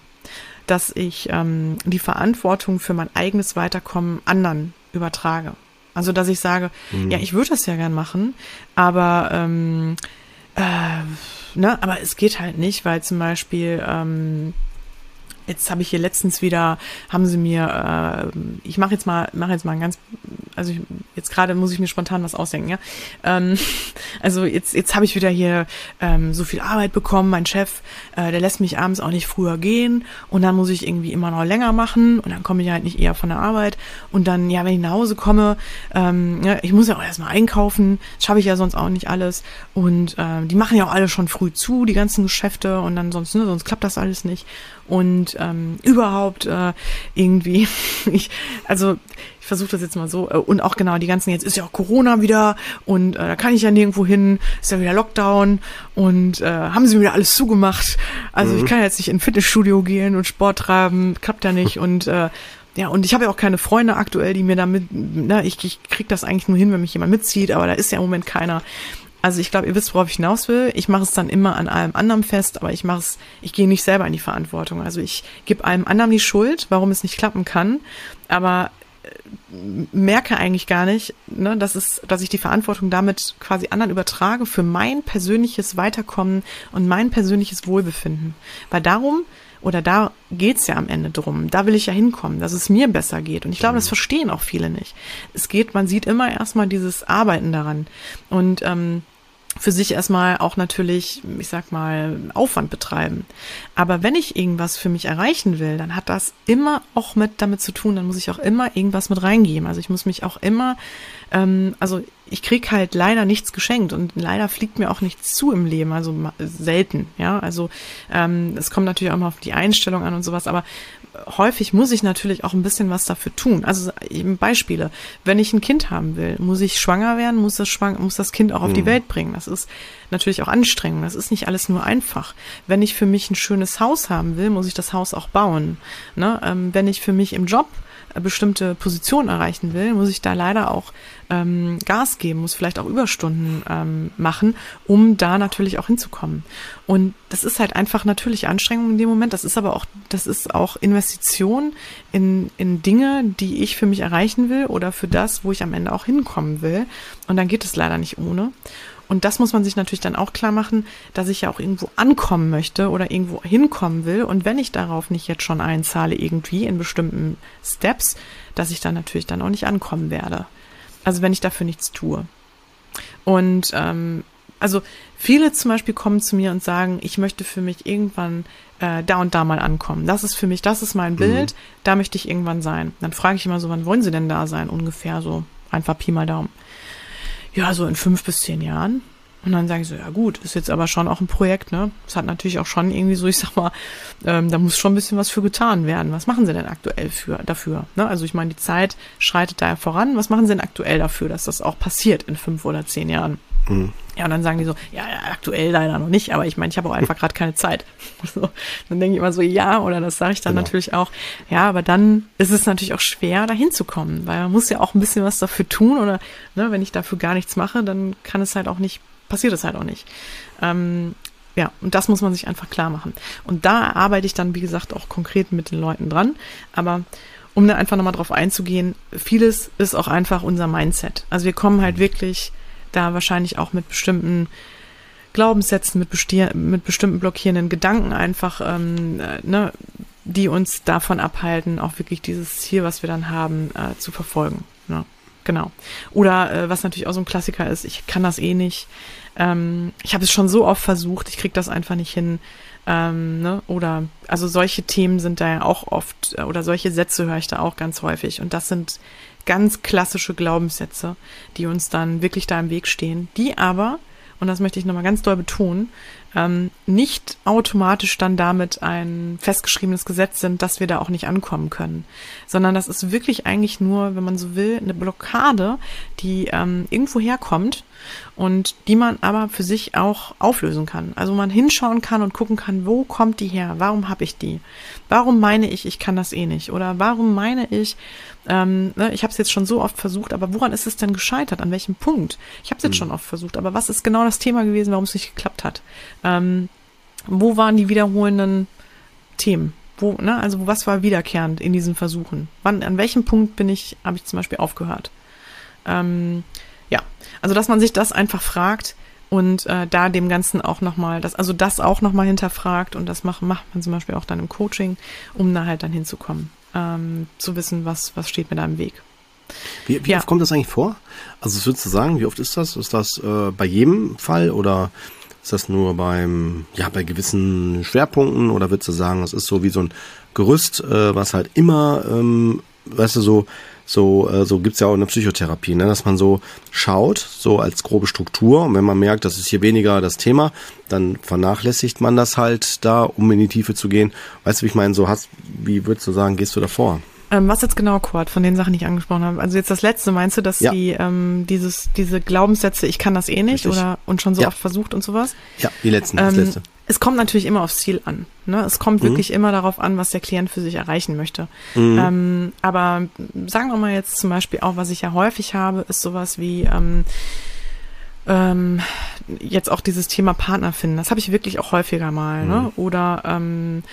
dass ich ähm, die Verantwortung für mein eigenes Weiterkommen anderen übertrage. Also dass ich sage, mhm. ja, ich würde das ja gern machen, aber ähm, äh, ne, aber es geht halt nicht, weil zum Beispiel ähm, Jetzt habe ich hier letztens wieder, haben sie mir, äh, ich mache jetzt mal, mache jetzt mal ein ganz, also ich, jetzt gerade muss ich mir spontan was ausdenken, ja. Ähm, also jetzt, jetzt habe ich wieder hier ähm, so viel Arbeit bekommen. Mein Chef, äh, der lässt mich abends auch nicht früher gehen und dann muss ich irgendwie immer noch länger machen und dann komme ich halt nicht eher von der Arbeit. Und dann, ja, wenn ich nach Hause komme, ähm, ja, ich muss ja auch erstmal einkaufen, schaffe ich ja sonst auch nicht alles. Und äh, die machen ja auch alle schon früh zu, die ganzen Geschäfte. Und dann sonst, ne, sonst klappt das alles nicht und ähm, überhaupt äh, irgendwie, ich, also ich versuche das jetzt mal so äh, und auch genau die ganzen, jetzt ist ja auch Corona wieder und äh, da kann ich ja nirgendwo hin, ist ja wieder Lockdown und äh, haben sie wieder alles zugemacht. Also mhm. ich kann jetzt nicht in Fitnessstudio gehen und Sport treiben, klappt ja nicht und äh, ja, und ich habe ja auch keine Freunde aktuell, die mir damit, na, ich, ich krieg das eigentlich nur hin, wenn mich jemand mitzieht, aber da ist ja im Moment keiner. Also ich glaube, ihr wisst, worauf ich hinaus will. Ich mache es dann immer an allem anderen fest, aber ich mache es, ich gehe nicht selber in die Verantwortung. Also ich gebe allem anderen die Schuld, warum es nicht klappen kann, aber äh, merke eigentlich gar nicht, ne, dass es, dass ich die Verantwortung damit quasi anderen übertrage für mein persönliches Weiterkommen und mein persönliches Wohlbefinden. Weil darum oder da geht's ja am Ende drum. Da will ich ja hinkommen, dass es mir besser geht. Und ich glaube, das mhm. verstehen auch viele nicht. Es geht, man sieht immer erstmal dieses Arbeiten daran. Und ähm, für sich erstmal auch natürlich, ich sag mal, Aufwand betreiben. Aber wenn ich irgendwas für mich erreichen will, dann hat das immer auch mit damit zu tun, dann muss ich auch immer irgendwas mit reingeben. Also ich muss mich auch immer, ähm, also ich krieg halt leider nichts geschenkt und leider fliegt mir auch nichts zu im Leben, also selten, ja. Also ähm, es kommt natürlich auch mal auf die Einstellung an und sowas, aber häufig muss ich natürlich auch ein bisschen was dafür tun. Also eben Beispiele. Wenn ich ein Kind haben will, muss ich schwanger werden, muss das, schwang muss das Kind auch auf mhm. die Welt bringen. Das ist natürlich auch anstrengend. Das ist nicht alles nur einfach. Wenn ich für mich ein schönes Haus haben will, muss ich das Haus auch bauen. Ne? Ähm, wenn ich für mich im Job bestimmte Position erreichen will, muss ich da leider auch ähm, Gas geben, muss vielleicht auch Überstunden ähm, machen, um da natürlich auch hinzukommen. Und das ist halt einfach natürlich Anstrengung in dem Moment. Das ist aber auch, das ist auch Investition in, in Dinge, die ich für mich erreichen will oder für das, wo ich am Ende auch hinkommen will. Und dann geht es leider nicht ohne. Und das muss man sich natürlich dann auch klar machen, dass ich ja auch irgendwo ankommen möchte oder irgendwo hinkommen will. Und wenn ich darauf nicht jetzt schon einzahle, irgendwie in bestimmten Steps, dass ich dann natürlich dann auch nicht ankommen werde. Also wenn ich dafür nichts tue. Und ähm, also viele zum Beispiel kommen zu mir und sagen, ich möchte für mich irgendwann äh, da und da mal ankommen. Das ist für mich, das ist mein Bild, mhm. da möchte ich irgendwann sein. Dann frage ich immer so, wann wollen Sie denn da sein? Ungefähr so, einfach Pi mal Daumen ja, so in fünf bis zehn Jahren. Und dann sage ich so, ja gut, ist jetzt aber schon auch ein Projekt, ne? Es hat natürlich auch schon irgendwie so, ich sag mal, ähm, da muss schon ein bisschen was für getan werden. Was machen sie denn aktuell für, dafür? Ne? Also ich meine, die Zeit schreitet da voran. Was machen sie denn aktuell dafür, dass das auch passiert in fünf oder zehn Jahren? Mhm. Ja, und dann sagen die so, ja, aktuell leider noch nicht, aber ich meine, ich habe auch einfach gerade keine Zeit. So, dann denke ich immer so, ja, oder das sage ich dann genau. natürlich auch, ja, aber dann ist es natürlich auch schwer, da hinzukommen, weil man muss ja auch ein bisschen was dafür tun oder ne, wenn ich dafür gar nichts mache, dann kann es halt auch nicht, passiert es halt auch nicht. Ähm, ja, und das muss man sich einfach klar machen. Und da arbeite ich dann, wie gesagt, auch konkret mit den Leuten dran. Aber um da einfach nochmal drauf einzugehen, vieles ist auch einfach unser Mindset. Also wir kommen halt wirklich da wahrscheinlich auch mit bestimmten Glaubenssätzen, mit, mit bestimmten blockierenden Gedanken einfach, ähm, äh, ne, die uns davon abhalten, auch wirklich dieses Ziel, was wir dann haben, äh, zu verfolgen. Ne? Genau. Oder äh, was natürlich auch so ein Klassiker ist, ich kann das eh nicht. Ähm, ich habe es schon so oft versucht, ich krieg das einfach nicht hin. Ähm, ne? Oder also solche Themen sind da ja auch oft, äh, oder solche Sätze höre ich da auch ganz häufig. Und das sind ganz klassische Glaubenssätze, die uns dann wirklich da im Weg stehen, die aber, und das möchte ich nochmal ganz doll betonen, ähm, nicht automatisch dann damit ein festgeschriebenes Gesetz sind, dass wir da auch nicht ankommen können, sondern das ist wirklich eigentlich nur, wenn man so will, eine Blockade, die ähm, irgendwo herkommt und die man aber für sich auch auflösen kann. Also man hinschauen kann und gucken kann, wo kommt die her? Warum habe ich die? Warum meine ich, ich kann das eh nicht? Oder warum meine ich, ähm, ne, ich habe es jetzt schon so oft versucht, aber woran ist es denn gescheitert? An welchem Punkt? Ich habe es jetzt mhm. schon oft versucht, aber was ist genau das Thema gewesen, warum es nicht geklappt hat? Ähm, wo waren die wiederholenden Themen? Wo, ne, also was war wiederkehrend in diesen Versuchen? Wann, an welchem Punkt bin ich, habe ich zum Beispiel aufgehört? Ähm, ja, also dass man sich das einfach fragt und äh, da dem Ganzen auch nochmal, das, also das auch nochmal hinterfragt und das macht, macht man zum Beispiel auch dann im Coaching, um da halt dann hinzukommen, ähm, zu wissen, was, was steht mir da im Weg. Wie, wie ja. oft kommt das eigentlich vor? Also was würdest du sagen, wie oft ist das? Ist das äh, bei jedem Fall oder ist das nur beim, ja, bei gewissen Schwerpunkten oder würdest du sagen, das ist so wie so ein Gerüst, äh, was halt immer, ähm, weißt du, so, so, äh, so gibt's ja auch in der Psychotherapie, ne, dass man so schaut, so als grobe Struktur. Und wenn man merkt, das ist hier weniger das Thema, dann vernachlässigt man das halt da, um in die Tiefe zu gehen. Weißt du, wie ich meine, so hast, wie würdest du sagen, gehst du davor? Ähm, was jetzt genau, Kurt, von den Sachen, die ich angesprochen habe? Also jetzt das letzte, meinst du, dass ja. die ähm, dieses, diese Glaubenssätze, ich kann das eh nicht Richtig. oder und schon so ja. oft versucht und sowas? Ja, die letzten, das ähm, letzte. es kommt natürlich immer aufs Ziel an. Ne? Es kommt mhm. wirklich immer darauf an, was der Klient für sich erreichen möchte. Mhm. Ähm, aber sagen wir mal jetzt zum Beispiel auch, was ich ja häufig habe, ist sowas wie ähm, ähm, jetzt auch dieses Thema Partner finden. Das habe ich wirklich auch häufiger mal. Ne? Mhm. Ne? Oder ähm,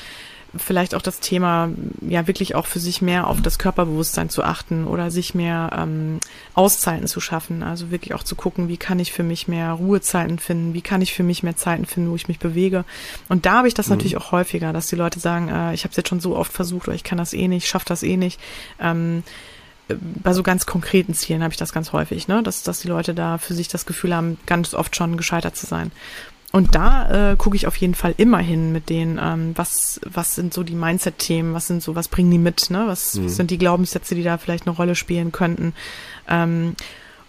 vielleicht auch das Thema, ja, wirklich auch für sich mehr auf das Körperbewusstsein zu achten oder sich mehr ähm, Auszeiten zu schaffen. Also wirklich auch zu gucken, wie kann ich für mich mehr Ruhezeiten finden, wie kann ich für mich mehr Zeiten finden, wo ich mich bewege. Und da habe ich das mhm. natürlich auch häufiger, dass die Leute sagen, äh, ich habe es jetzt schon so oft versucht oder ich kann das eh nicht, schaffe das eh nicht. Ähm, bei so ganz konkreten Zielen habe ich das ganz häufig, ne? dass, dass die Leute da für sich das Gefühl haben, ganz oft schon gescheitert zu sein. Und da äh, gucke ich auf jeden Fall immer hin mit denen, ähm, was, was sind so die Mindset-Themen, was sind so, was bringen die mit, ne? Was, mhm. was sind die Glaubenssätze, die da vielleicht eine Rolle spielen könnten. Ähm,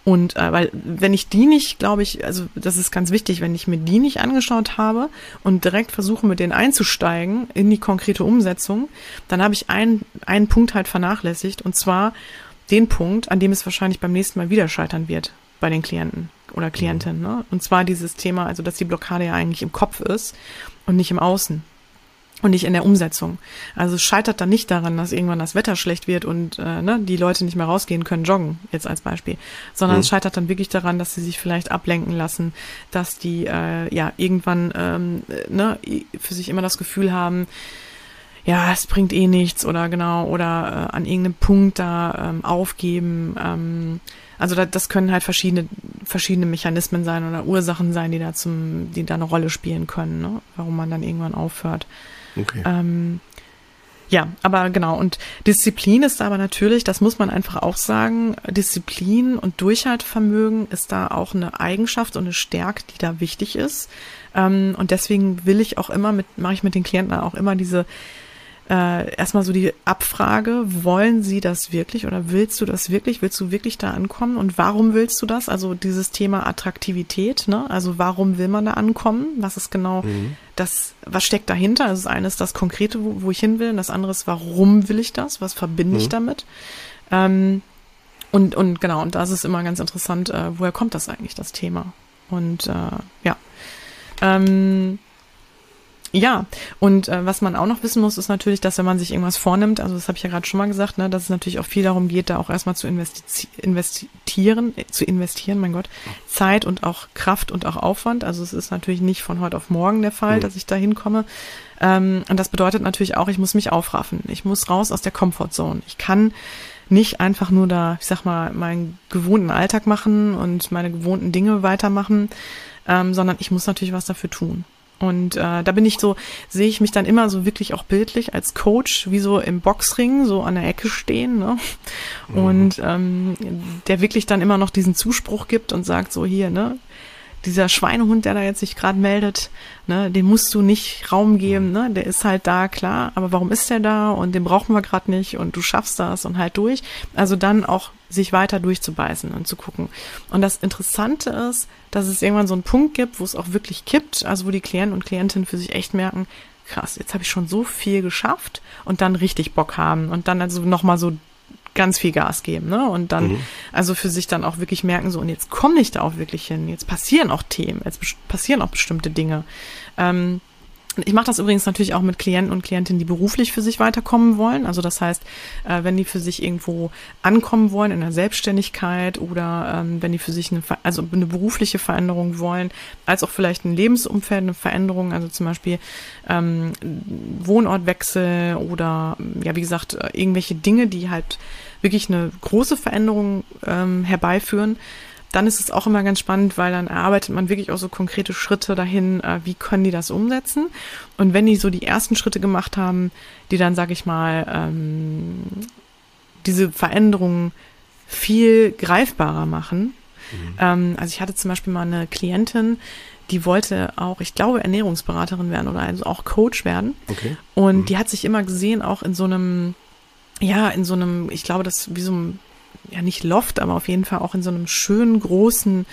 und äh, weil, wenn ich die nicht, glaube ich, also das ist ganz wichtig, wenn ich mir die nicht angeschaut habe und direkt versuche, mit denen einzusteigen in die konkrete Umsetzung, dann habe ich einen, einen Punkt halt vernachlässigt und zwar den Punkt, an dem es wahrscheinlich beim nächsten Mal wieder scheitern wird bei den Klienten oder Klientin. Ne? Und zwar dieses Thema, also dass die Blockade ja eigentlich im Kopf ist und nicht im Außen und nicht in der Umsetzung. Also es scheitert dann nicht daran, dass irgendwann das Wetter schlecht wird und äh, ne, die Leute nicht mehr rausgehen können, joggen, jetzt als Beispiel, sondern mhm. es scheitert dann wirklich daran, dass sie sich vielleicht ablenken lassen, dass die äh, ja irgendwann ähm, ne, für sich immer das Gefühl haben, ja, es bringt eh nichts oder genau, oder äh, an irgendeinem Punkt da ähm, aufgeben. Ähm, also da, das können halt verschiedene, verschiedene Mechanismen sein oder Ursachen sein, die da zum, die da eine Rolle spielen können, ne? warum man dann irgendwann aufhört. Okay. Ähm, ja, aber genau. Und Disziplin ist aber natürlich, das muss man einfach auch sagen, Disziplin und Durchhaltevermögen ist da auch eine Eigenschaft und eine Stärke, die da wichtig ist. Ähm, und deswegen will ich auch immer mit, mache ich mit den Klienten auch immer diese äh, erstmal so die Abfrage, wollen sie das wirklich oder willst du das wirklich? Willst du wirklich da ankommen? Und warum willst du das? Also dieses Thema Attraktivität, ne? Also warum will man da ankommen? Was ist genau mhm. das, was steckt dahinter? Also das eine ist das Konkrete, wo, wo ich hin will, und das andere ist, warum will ich das? Was verbinde mhm. ich damit? Ähm, und, und genau, und das ist immer ganz interessant, äh, woher kommt das eigentlich, das Thema? Und äh, ja. Ähm, ja, und äh, was man auch noch wissen muss, ist natürlich, dass wenn man sich irgendwas vornimmt, also das habe ich ja gerade schon mal gesagt, ne, dass es natürlich auch viel darum geht, da auch erstmal zu investi investieren, äh, zu investieren, mein Gott, Zeit und auch Kraft und auch Aufwand. Also es ist natürlich nicht von heute auf morgen der Fall, mhm. dass ich da hinkomme. Ähm, und das bedeutet natürlich auch, ich muss mich aufraffen. Ich muss raus aus der Comfortzone. Ich kann nicht einfach nur da, ich sag mal, meinen gewohnten Alltag machen und meine gewohnten Dinge weitermachen, ähm, sondern ich muss natürlich was dafür tun. Und äh, da bin ich so, sehe ich mich dann immer so wirklich auch bildlich als Coach, wie so im Boxring, so an der Ecke stehen, ne? Mhm. Und ähm, der wirklich dann immer noch diesen Zuspruch gibt und sagt so hier, ne, dieser Schweinehund, der da jetzt sich gerade meldet, ne, dem musst du nicht Raum geben, ne, der ist halt da, klar, aber warum ist der da? Und den brauchen wir gerade nicht. Und du schaffst das und halt durch. Also dann auch sich weiter durchzubeißen und zu gucken. Und das Interessante ist, dass es irgendwann so einen Punkt gibt, wo es auch wirklich kippt, also wo die Klienten und Klientinnen für sich echt merken, krass, jetzt habe ich schon so viel geschafft und dann richtig Bock haben und dann also nochmal so ganz viel Gas geben, ne? Und dann, mhm. also für sich dann auch wirklich merken, so, und jetzt komme ich da auch wirklich hin, jetzt passieren auch Themen, jetzt passieren auch bestimmte Dinge. Ähm, ich mache das übrigens natürlich auch mit Klienten und Klientinnen, die beruflich für sich weiterkommen wollen. Also das heißt, äh, wenn die für sich irgendwo ankommen wollen in der Selbstständigkeit oder ähm, wenn die für sich eine, also eine berufliche Veränderung wollen, als auch vielleicht ein Lebensumfeld, eine Veränderung, also zum Beispiel ähm, Wohnortwechsel oder ja, wie gesagt, äh, irgendwelche Dinge, die halt wirklich eine große Veränderung ähm, herbeiführen dann ist es auch immer ganz spannend, weil dann erarbeitet man wirklich auch so konkrete Schritte dahin, äh, wie können die das umsetzen. Und wenn die so die ersten Schritte gemacht haben, die dann, sag ich mal, ähm, diese Veränderungen viel greifbarer machen. Mhm. Ähm, also ich hatte zum Beispiel mal eine Klientin, die wollte auch, ich glaube, Ernährungsberaterin werden oder also auch Coach werden. Okay. Und mhm. die hat sich immer gesehen, auch in so einem, ja, in so einem, ich glaube, das wie so ein ja nicht Loft, aber auf jeden Fall auch in so einem schönen großen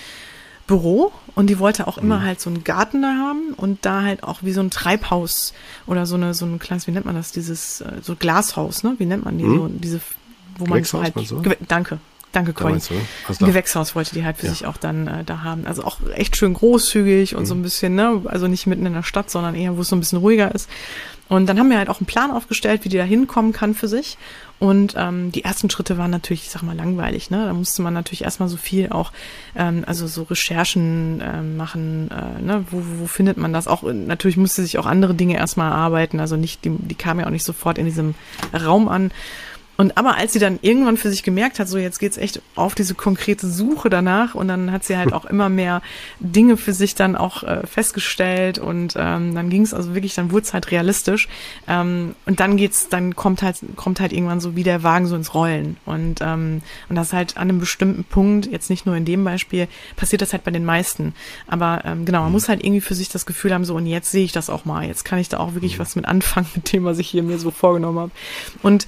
Büro und die wollte auch immer mhm. halt so einen Garten da haben und da halt auch wie so ein Treibhaus oder so eine so ein kleines, wie nennt man das, dieses äh, so Glashaus, ne? Wie nennt man die mhm. so diese wo man so halt so? danke. Danke, Conny. Gewächshaus wollte die halt für ja. sich auch dann äh, da haben. Also auch echt schön großzügig und mhm. so ein bisschen, ne, also nicht mitten in der Stadt, sondern eher, wo es so ein bisschen ruhiger ist. Und dann haben wir halt auch einen Plan aufgestellt, wie die da hinkommen kann für sich. Und ähm, die ersten Schritte waren natürlich, ich sag mal, langweilig. Ne? Da musste man natürlich erstmal so viel auch, ähm, also so Recherchen ähm, machen, äh, ne? wo, wo findet man das? Auch natürlich musste sich auch andere Dinge erstmal erarbeiten. Also nicht, die, die kamen ja auch nicht sofort in diesem Raum an. Und aber als sie dann irgendwann für sich gemerkt hat, so jetzt geht's echt auf diese konkrete Suche danach und dann hat sie halt auch immer mehr Dinge für sich dann auch äh, festgestellt und ähm, dann ging's also wirklich, dann wurde es halt realistisch. Ähm, und dann geht's, dann kommt halt kommt halt irgendwann so wie der Wagen so ins Rollen. Und ähm, und das halt an einem bestimmten Punkt, jetzt nicht nur in dem Beispiel, passiert das halt bei den meisten, aber ähm, genau, man mhm. muss halt irgendwie für sich das Gefühl haben, so und jetzt sehe ich das auch mal, jetzt kann ich da auch wirklich mhm. was mit anfangen mit dem, was ich hier mir so vorgenommen habe und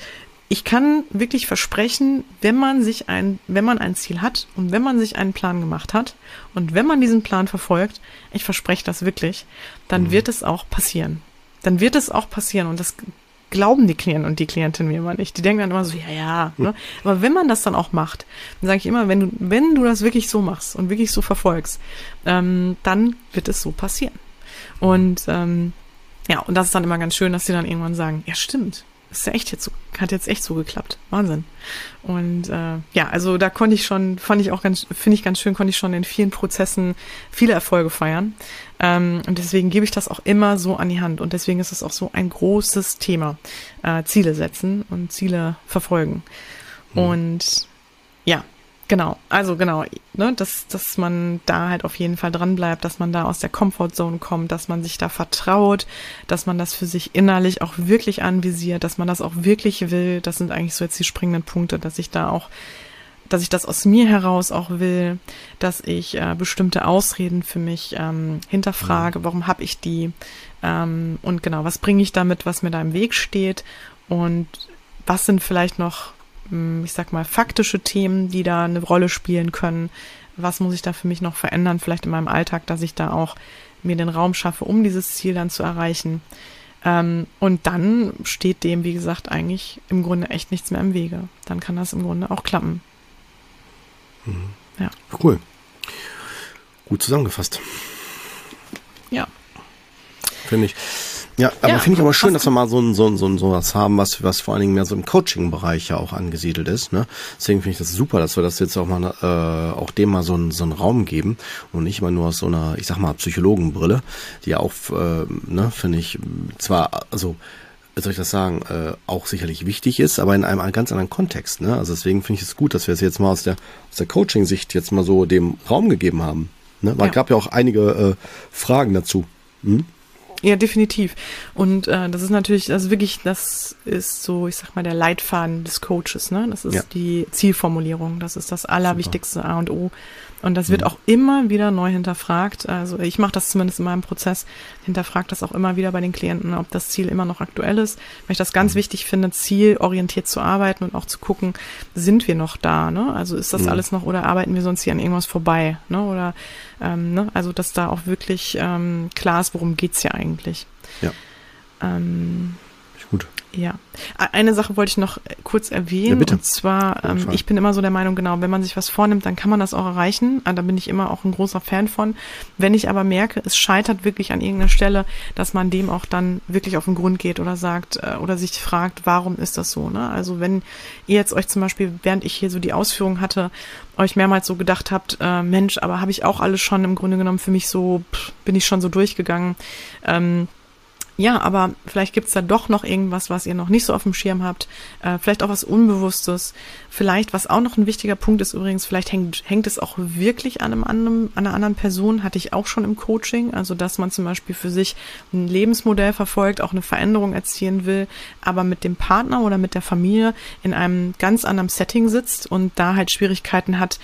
ich kann wirklich versprechen, wenn man sich ein, wenn man ein Ziel hat und wenn man sich einen Plan gemacht hat und wenn man diesen Plan verfolgt, ich verspreche das wirklich, dann mhm. wird es auch passieren. Dann wird es auch passieren und das glauben die Klienten und die Klientin mir immer nicht. Die denken dann immer so, ja, ja. Ne? Aber wenn man das dann auch macht, dann sage ich immer, wenn du, wenn du das wirklich so machst und wirklich so verfolgst, ähm, dann wird es so passieren. Und ähm, ja, und das ist dann immer ganz schön, dass sie dann irgendwann sagen, ja, stimmt, ist ja echt jetzt so, hat jetzt echt so geklappt. Wahnsinn. Und äh, ja, also da konnte ich schon, fand ich auch ganz, finde ich ganz schön, konnte ich schon in vielen Prozessen viele Erfolge feiern. Ähm, und deswegen gebe ich das auch immer so an die Hand. Und deswegen ist es auch so ein großes Thema. Äh, Ziele setzen und Ziele verfolgen. Mhm. Und ja, Genau, also genau, ne, dass, dass man da halt auf jeden Fall dran bleibt, dass man da aus der Comfortzone kommt, dass man sich da vertraut, dass man das für sich innerlich auch wirklich anvisiert, dass man das auch wirklich will. Das sind eigentlich so jetzt die springenden Punkte, dass ich da auch, dass ich das aus mir heraus auch will, dass ich äh, bestimmte Ausreden für mich ähm, hinterfrage, mhm. warum habe ich die ähm, und genau, was bringe ich damit, was mir da im Weg steht und was sind vielleicht noch ich sag mal, faktische Themen, die da eine Rolle spielen können. Was muss ich da für mich noch verändern, vielleicht in meinem Alltag, dass ich da auch mir den Raum schaffe, um dieses Ziel dann zu erreichen. Ähm, und dann steht dem, wie gesagt, eigentlich im Grunde echt nichts mehr im Wege. Dann kann das im Grunde auch klappen. Mhm. Ja. Cool. Gut zusammengefasst. Ja. Finde ich. Ja, aber ja, finde ich aber schön, dass wir mal so ein, so ein, so ein, so was haben, was, was vor allen Dingen mehr so im Coaching-Bereich ja auch angesiedelt ist. Ne? Deswegen finde ich das super, dass wir das jetzt auch mal äh, auch dem mal so, ein, so einen Raum geben und nicht immer nur aus so einer, ich sag mal, Psychologenbrille, die ja auch, äh, ne, finde ich, zwar, also soll ich das sagen, äh, auch sicherlich wichtig ist, aber in einem, einem ganz anderen Kontext. Ne? Also deswegen finde ich es gut, dass wir es jetzt mal aus der, aus der Coaching-Sicht jetzt mal so dem Raum gegeben haben. Ne? Weil ja. gab ja auch einige äh, Fragen dazu. Hm? Ja, definitiv. Und äh, das ist natürlich, also wirklich, das ist so, ich sag mal, der Leitfaden des Coaches, ne? Das ist ja. die Zielformulierung. Das ist das allerwichtigste Super. A und O. Und das wird mhm. auch immer wieder neu hinterfragt. Also ich mache das zumindest in meinem Prozess, hinterfragt das auch immer wieder bei den Klienten, ob das Ziel immer noch aktuell ist. Weil ich das ganz mhm. wichtig finde, zielorientiert zu arbeiten und auch zu gucken, sind wir noch da? Ne? Also ist das mhm. alles noch oder arbeiten wir sonst hier an irgendwas vorbei? Ne? Oder ähm, ne? also dass da auch wirklich ähm, klar ist, worum geht's hier eigentlich. Ja. Ähm, Gut. Ja. Eine Sache wollte ich noch kurz erwähnen. Ja, bitte. Und zwar, ähm, ich bin immer so der Meinung, genau, wenn man sich was vornimmt, dann kann man das auch erreichen. Ah, da bin ich immer auch ein großer Fan von. Wenn ich aber merke, es scheitert wirklich an irgendeiner Stelle, dass man dem auch dann wirklich auf den Grund geht oder sagt äh, oder sich fragt, warum ist das so? Ne? Also wenn ihr jetzt euch zum Beispiel, während ich hier so die Ausführung hatte, euch mehrmals so gedacht habt, äh, Mensch, aber habe ich auch alles schon im Grunde genommen für mich so, pff, bin ich schon so durchgegangen. Ähm, ja, aber vielleicht gibt's da doch noch irgendwas, was ihr noch nicht so auf dem Schirm habt. Äh, vielleicht auch was Unbewusstes. Vielleicht, was auch noch ein wichtiger Punkt ist übrigens, vielleicht hängt, hängt es auch wirklich an, einem anderen, an einer anderen Person, hatte ich auch schon im Coaching. Also, dass man zum Beispiel für sich ein Lebensmodell verfolgt, auch eine Veränderung erzielen will, aber mit dem Partner oder mit der Familie in einem ganz anderen Setting sitzt und da halt Schwierigkeiten hat,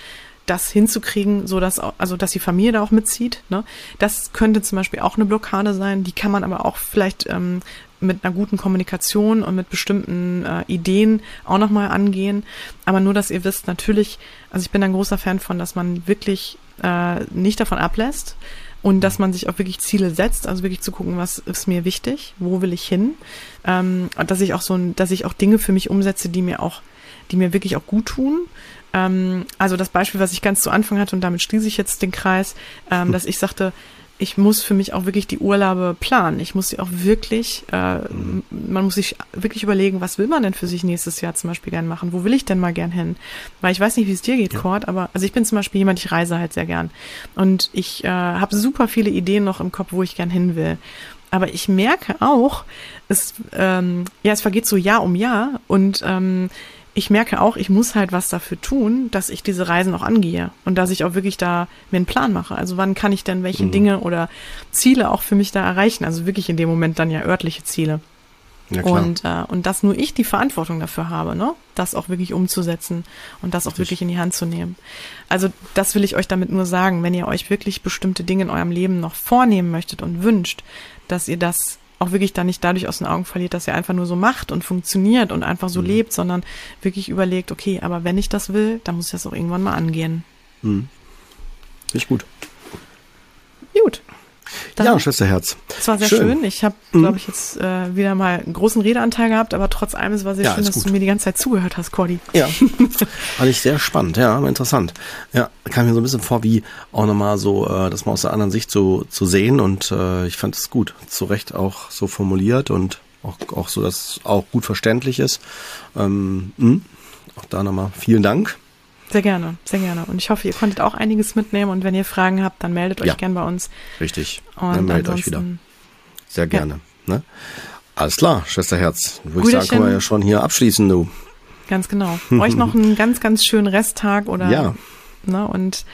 das hinzukriegen, so dass also dass die Familie da auch mitzieht. Ne? Das könnte zum Beispiel auch eine Blockade sein. Die kann man aber auch vielleicht ähm, mit einer guten Kommunikation und mit bestimmten äh, Ideen auch nochmal angehen. Aber nur, dass ihr wisst, natürlich, also ich bin ein großer Fan von, dass man wirklich äh, nicht davon ablässt und dass man sich auch wirklich Ziele setzt, also wirklich zu gucken, was ist mir wichtig, wo will ich hin, ähm, dass ich auch so, dass ich auch Dinge für mich umsetze, die mir auch, die mir wirklich auch gut tun Ähm, also das Beispiel, was ich ganz zu Anfang hatte, und damit schließe ich jetzt den Kreis, ähm, hm. dass ich sagte, ich muss für mich auch wirklich die Urlaube planen. Ich muss sie auch wirklich, äh, man muss sich wirklich überlegen, was will man denn für sich nächstes Jahr zum Beispiel gern machen? Wo will ich denn mal gern hin? Weil ich weiß nicht, wie es dir geht, ja. Cord, aber also ich bin zum Beispiel jemand, ich reise halt sehr gern. Und ich äh, habe super viele Ideen noch im Kopf, wo ich gern hin will. Aber ich merke auch, es, ähm, ja, es vergeht so Jahr um Jahr und ähm, ich merke auch, ich muss halt was dafür tun, dass ich diese Reisen auch angehe und dass ich auch wirklich da mir einen Plan mache. Also wann kann ich denn welche mhm. Dinge oder Ziele auch für mich da erreichen? Also wirklich in dem Moment dann ja örtliche Ziele. Ja, und, äh, und dass nur ich die Verantwortung dafür habe, ne? das auch wirklich umzusetzen und das auch Richtig. wirklich in die Hand zu nehmen. Also das will ich euch damit nur sagen, wenn ihr euch wirklich bestimmte Dinge in eurem Leben noch vornehmen möchtet und wünscht, dass ihr das auch wirklich dann nicht dadurch aus den Augen verliert, dass er einfach nur so macht und funktioniert und einfach so mhm. lebt, sondern wirklich überlegt, okay, aber wenn ich das will, dann muss ich das auch irgendwann mal angehen. Mhm. Richtig gut. Gut. Dann, ja, Schwesterherz. Es war sehr schön. schön. Ich habe, mhm. glaube ich, jetzt äh, wieder mal einen großen Redeanteil gehabt, aber trotz allem es war sehr ja, schön, dass gut. du mir die ganze Zeit zugehört hast, Cordy. Ja, fand ich sehr spannend, ja, interessant. Ja, kam mir so ein bisschen vor, wie auch nochmal so, äh, das mal aus der anderen Sicht zu, zu sehen und äh, ich fand es gut, zu Recht auch so formuliert und auch, auch so, dass es auch gut verständlich ist. Ähm, mh, hm, auch da nochmal vielen Dank. Sehr gerne, sehr gerne. Und ich hoffe, ihr konntet auch einiges mitnehmen und wenn ihr Fragen habt, dann meldet euch ja, gern bei uns. Richtig. Und dann meldet euch wieder. Sehr gerne. Ja. Ne? Alles klar, Schwesterherz. Würde ich sagen, können wir ja schon hier abschließen, du. Ganz genau. euch noch einen ganz, ganz schönen Resttag oder. Ja. Ne, und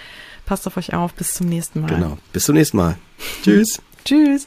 passt auf euch auf. Bis zum nächsten Mal. Genau. Bis zum nächsten Mal. Tschüss. Tschüss.